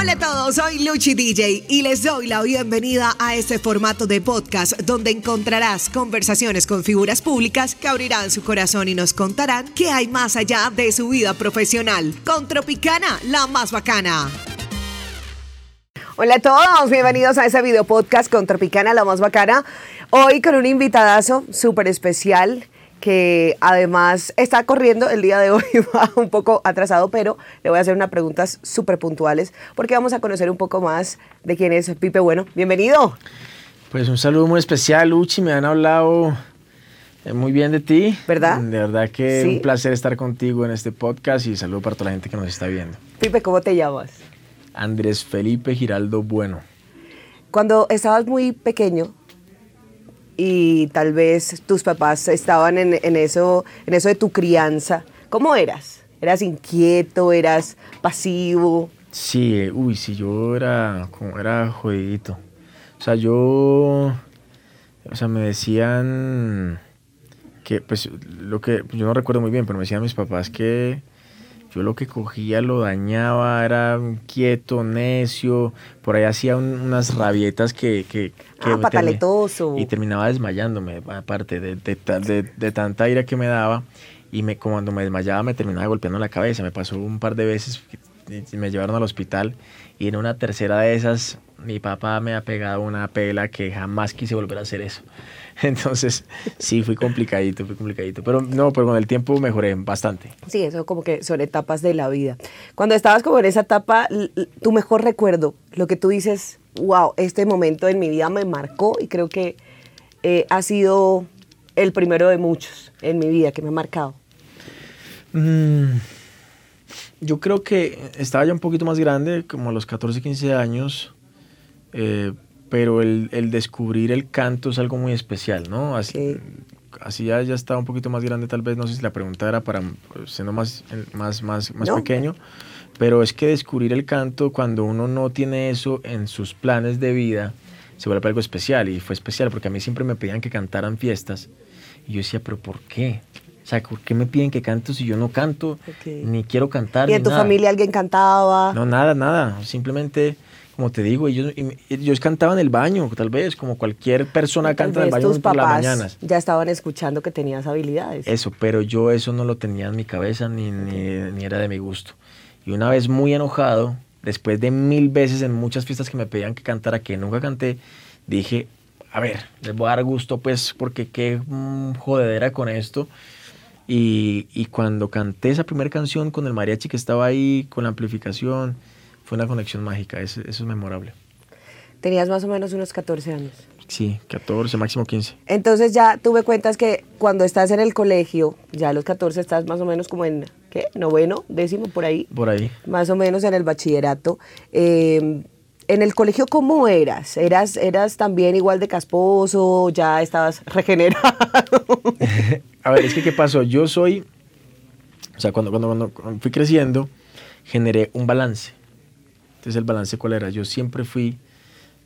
Hola a todos, soy Luchi DJ y les doy la bienvenida a este formato de podcast donde encontrarás conversaciones con figuras públicas que abrirán su corazón y nos contarán qué hay más allá de su vida profesional. Con Tropicana, la más bacana. Hola a todos, bienvenidos a ese video podcast con Tropicana, la más bacana. Hoy con un invitadazo súper especial que además está corriendo el día de hoy, va un poco atrasado, pero le voy a hacer unas preguntas súper puntuales porque vamos a conocer un poco más de quién es Pipe Bueno. Bienvenido. Pues un saludo muy especial, Luchi, me han hablado eh, muy bien de ti. ¿Verdad? De verdad que es Sí. un placer estar contigo en este podcast y saludo para toda la gente que nos está viendo. Pipe, ¿cómo te llamas? Andrés Felipe Giraldo Bueno. Cuando estabas muy pequeño y tal vez tus papás estaban en, eso, en eso de tu crianza, ¿cómo eras? ¿Eras inquieto? ¿Eras pasivo? Sí, uy, sí, yo era, como era jodidito. O sea, yo, o sea, me decían que, pues, lo que, yo no recuerdo muy bien, pero me decían mis papás que yo lo que cogía lo dañaba, era inquieto, necio, por ahí hacía un- unas rabietas que... que, que Ah, termi-. Y terminaba desmayándome, aparte de, de, de- de tanta ira que me daba. Y me, cuando me desmayaba me terminaba golpeando la cabeza. Me pasó un par de veces, me llevaron al hospital. Y en una tercera de esas, mi papá me ha pegado una pela que jamás quise volver a hacer eso. Entonces, sí, fui complicadito, fui complicadito. Pero no, pero con el tiempo mejoré bastante. Sí, eso como que son etapas de la vida. Cuando estabas como en esa etapa, tu mejor recuerdo, lo que tú dices, wow, este momento en mi vida me marcó y creo que eh, ha sido el primero de muchos en mi vida que me ha marcado. Mm, yo creo que estaba ya un poquito más grande, como a los 14, 15 años, eh, pero el, el descubrir el canto es algo muy especial, ¿no? Así, Sí. así ya, ya estaba un poquito más grande, tal vez, no sé si la pregunta era para siendo más, más, más, más No. pequeño, pero es que descubrir el canto cuando uno no tiene eso en sus planes de vida, se vuelve algo especial y fue especial porque a mí siempre me pedían que cantaran fiestas y yo decía, pero ¿por qué? Sea, ¿por qué me piden que canto si yo no canto, ni quiero cantar? ¿Y en tu nada? familia alguien cantaba? No, nada, nada. Simplemente, como te digo, ellos, ellos cantaban en el baño, tal vez, como cualquier persona Tal canta en el baño tus por las papás mañanas. ya estaban escuchando que tenías habilidades. Eso, pero yo eso no lo tenía en mi cabeza ni, ni, ni era de mi gusto. Y una vez muy enojado, después de mil veces en muchas fiestas que me pedían que cantara, que nunca canté, dije, a ver, les voy a dar gusto pues porque qué mm, jodedera con esto. Y, y cuando canté esa primera canción con el mariachi que estaba ahí, con la amplificación, fue una conexión mágica, eso, eso es memorable. Tenías más o menos unos 14 años. Sí, 14, máximo 15. Entonces ya tuve cuentas que cuando estás en el colegio, ya a los 14 estás más o menos como en, ¿qué? Noveno, décimo, por ahí. Por ahí. Más o menos en el bachillerato. Eh, en el colegio, ¿cómo eras? ¿Eras, ¿Eras también igual de casposo? ¿Ya estabas regenerado? A ver, es que ¿qué pasó? Yo soy, o sea, cuando, cuando, cuando fui creciendo, generé un balance. Entonces, ¿el balance cuál era? Yo siempre fui,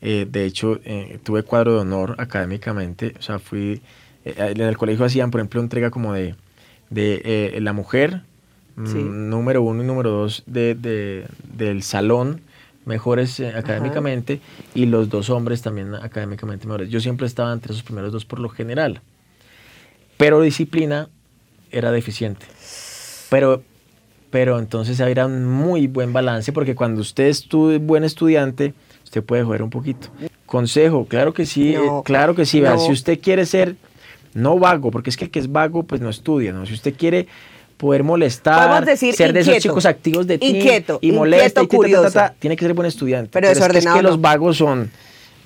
eh, de hecho, eh, tuve cuadro de honor académicamente, o sea, fui, eh, en el colegio hacían, por ejemplo, entrega como de, de eh, la mujer, mm, Sí. número uno y número dos de, de- del salón, mejores eh, académicamente, y los dos hombres también académicamente mejores. Yo siempre estaba entre esos primeros dos por lo general pero disciplina era deficiente. Pero, pero entonces era un muy buen balance porque cuando usted es tu- buen estudiante, usted puede joder un poquito. Consejo, claro que sí, No, eh, claro que sí. no. Si usted quiere ser, no vago, porque es que el que es vago, pues no estudia, ¿no? Si usted quiere poder molestar, Podemos decir ser de esos chicos activos de ti Inquieto, y molesta inquieto, y ta, ta, tiene que ser buen estudiante. Pero es que, es que no. los vagos son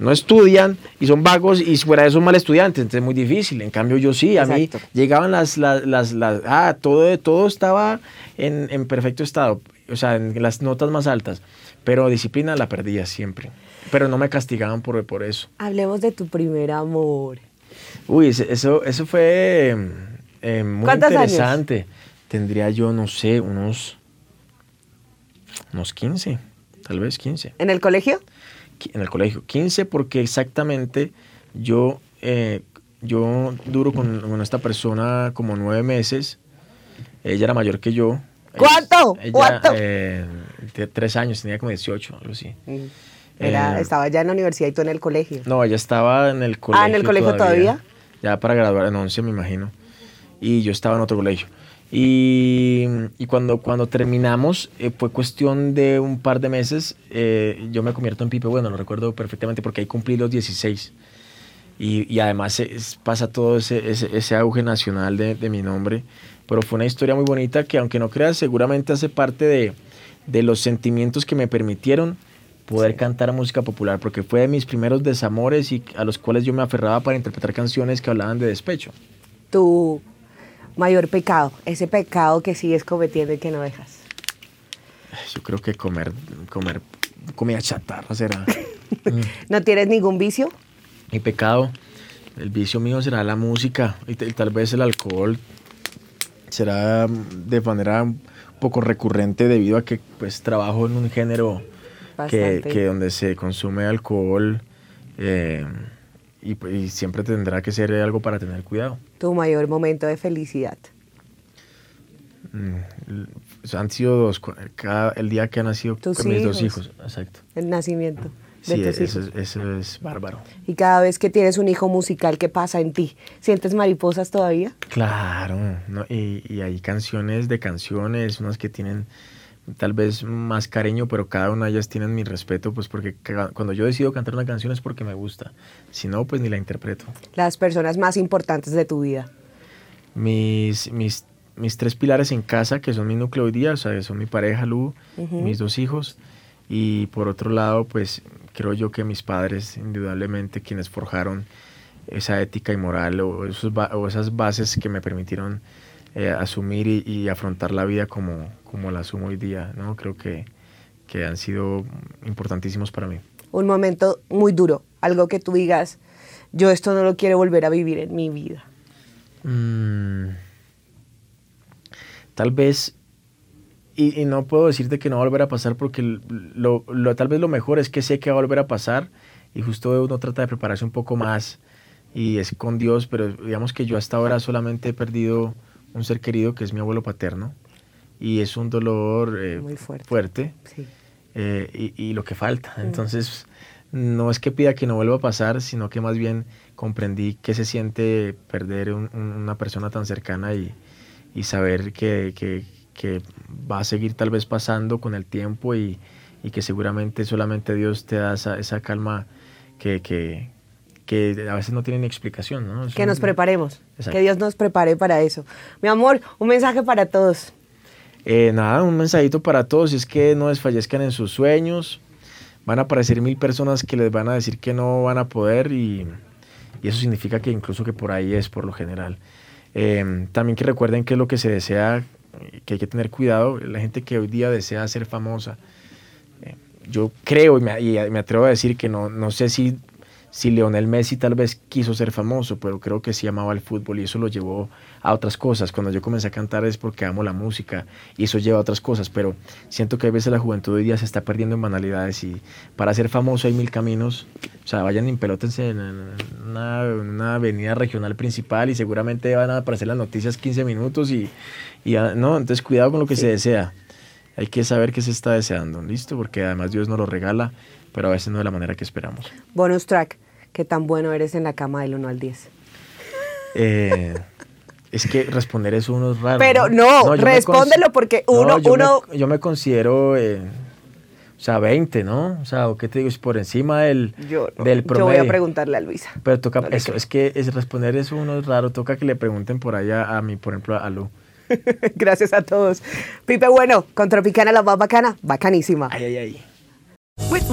no estudian y son vagos y fuera de eso son mal estudiantes, entonces es muy difícil. En cambio yo sí, a mí llegaban las, las, las, las- ah, todo, todo estaba en, en perfecto estado. o sea, en las notas más altas, pero disciplina la perdía siempre. Pero no me castigaban por, por eso. Hablemos de tu primer amor. Uy, eso, eso fue eh, muy interesante. Tendría yo, no sé, unos, unos 15, tal vez 15. ¿En el colegio? En el colegio. 15 porque exactamente yo, eh, yo duro con, con esta persona como nueve meses. Ella era mayor que yo. ¿Cuánto? ¿Cuánto? Eh, tres años, tenía como 18, algo así. Mm. Era, eh, estaba ya en la universidad y tú en el colegio. No, ella estaba en el colegio. Ah, en el colegio todavía. Ya para graduar en 11, me imagino. Y yo estaba en otro colegio. Y, y cuando, cuando terminamos, eh, fue cuestión de un par de meses, yo me convierto en Pipe, bueno, lo recuerdo perfectamente porque ahí cumplí los 16. Y, y además pasa todo ese, ese, ese auge nacional de, de mi nombre pero fue una historia muy bonita que aunque no creas, seguramente hace parte de, de los sentimientos que me permitieron poder cantar música popular, porque fue de mis primeros desamores y a los cuales yo me aferraba para interpretar canciones que hablaban de despecho. Tu mayor pecado, ese pecado que sigues cometiendo y que no dejas. Yo creo que comer, comer comida chatarra será. ¿No tienes ningún vicio? Mi pecado, el vicio mío será la música y tal vez el alcohol, será de manera un poco recurrente debido a que pues trabajo en un género que, que, donde se consume alcohol eh, y, siempre tendrá que ser algo para tener cuidado. ¿Tu mayor momento de felicidad? Mm, han sido dos, cada, el día que han nacido mis dos hijos, exacto. El nacimiento sí, eso, eso, es bárbaro. Y cada vez que tienes un hijo musical, ¿qué pasa en ti? ¿Sientes mariposas todavía? Claro, y, y, hay canciones de canciones, unas que tienen tal vez más cariño, pero cada una de ellas tienen mi respeto, pues porque cuando yo decido cantar una canción es porque me gusta, si no, pues ni la interpreto. Las personas más importantes de tu vida. Mis, mis, mis tres pilares en casa, que son mi núcleo hoy día, o sea, son mi pareja, Lu, mis dos hijos, y por otro lado, pues creo yo que mis padres, indudablemente, quienes forjaron esa ética y moral o, esas bases que me permitieron eh, asumir y, afrontar la vida como, como la asumo hoy día, ¿no? Creo que, que han sido importantísimos para mí. Un momento muy duro, algo que tú digas, yo esto no lo quiero volver a vivir en mi vida. Mm. tal vez y, no puedo decirte que no va a volver a pasar porque lo, lo, tal vez lo mejor es que sé que va a volver a pasar y justo uno trata de prepararse un poco más y es con Dios, pero digamos que yo hasta ahora solamente he perdido un ser querido que es mi abuelo paterno y es un dolor eh, Muy fuerte, fuerte eh, y, y, lo que falta. Mm. Entonces, no es que pida que no vuelva a pasar, sino que más bien comprendí que se siente perder una persona tan cercana y, y saber que, que, que va a seguir tal vez pasando con el tiempo y, y que seguramente solamente Dios te da esa, esa calma que, que, que, a veces no tiene ni explicación. ¿no? que nos preparemos, que Dios nos prepare para eso. Mi amor, un mensaje para todos. Eh, nada, un mensajito para todos, es que no desfallezcan en sus sueños, van a aparecer mil personas que les van a decir que no van a poder y, y eso significa que incluso que por ahí es por lo general. Eh, también que recuerden que lo que se desea que hay que tener cuidado, la gente que hoy día desea ser famosa. Eh, yo creo y me, atrevo a decir que no, no sé si, si Leonel Messi tal vez quiso ser famoso, pero creo que sí amaba el fútbol y eso lo llevó a otras cosas. Cuando yo comencé a cantar es porque amo la música y eso lleva a otras cosas, pero siento que a veces la juventud hoy día se está perdiendo en banalidades y para ser famoso hay mil caminos. O sea, vayan en pelotas en una, una avenida regional principal y seguramente van a aparecer las noticias 15 minutos y, y no, entonces cuidado con lo que se desea. Hay que saber qué se está deseando, ¿listo? Porque además Dios nos lo regala, pero a veces no de la manera que esperamos. Bonus track, ¿qué tan bueno eres en la cama del 1 al 10? Eh, es que responder eso uno es raro. Pero no, respóndelo porque uno... yo, uno... Me, yo me considero... Eh, o sea, 20, ¿no? O sea, ¿qué te digo? Es por encima del, yo, del promedio. Yo voy a preguntarle a Luisa. Pero toca, eso, es que es responder eso uno es raro. Toca que le pregunten por allá a mí, por ejemplo, a Lu. Gracias a todos. Pipe Bueno, con Tropicana la más bacana, bacanísima. Ay, ay, ay.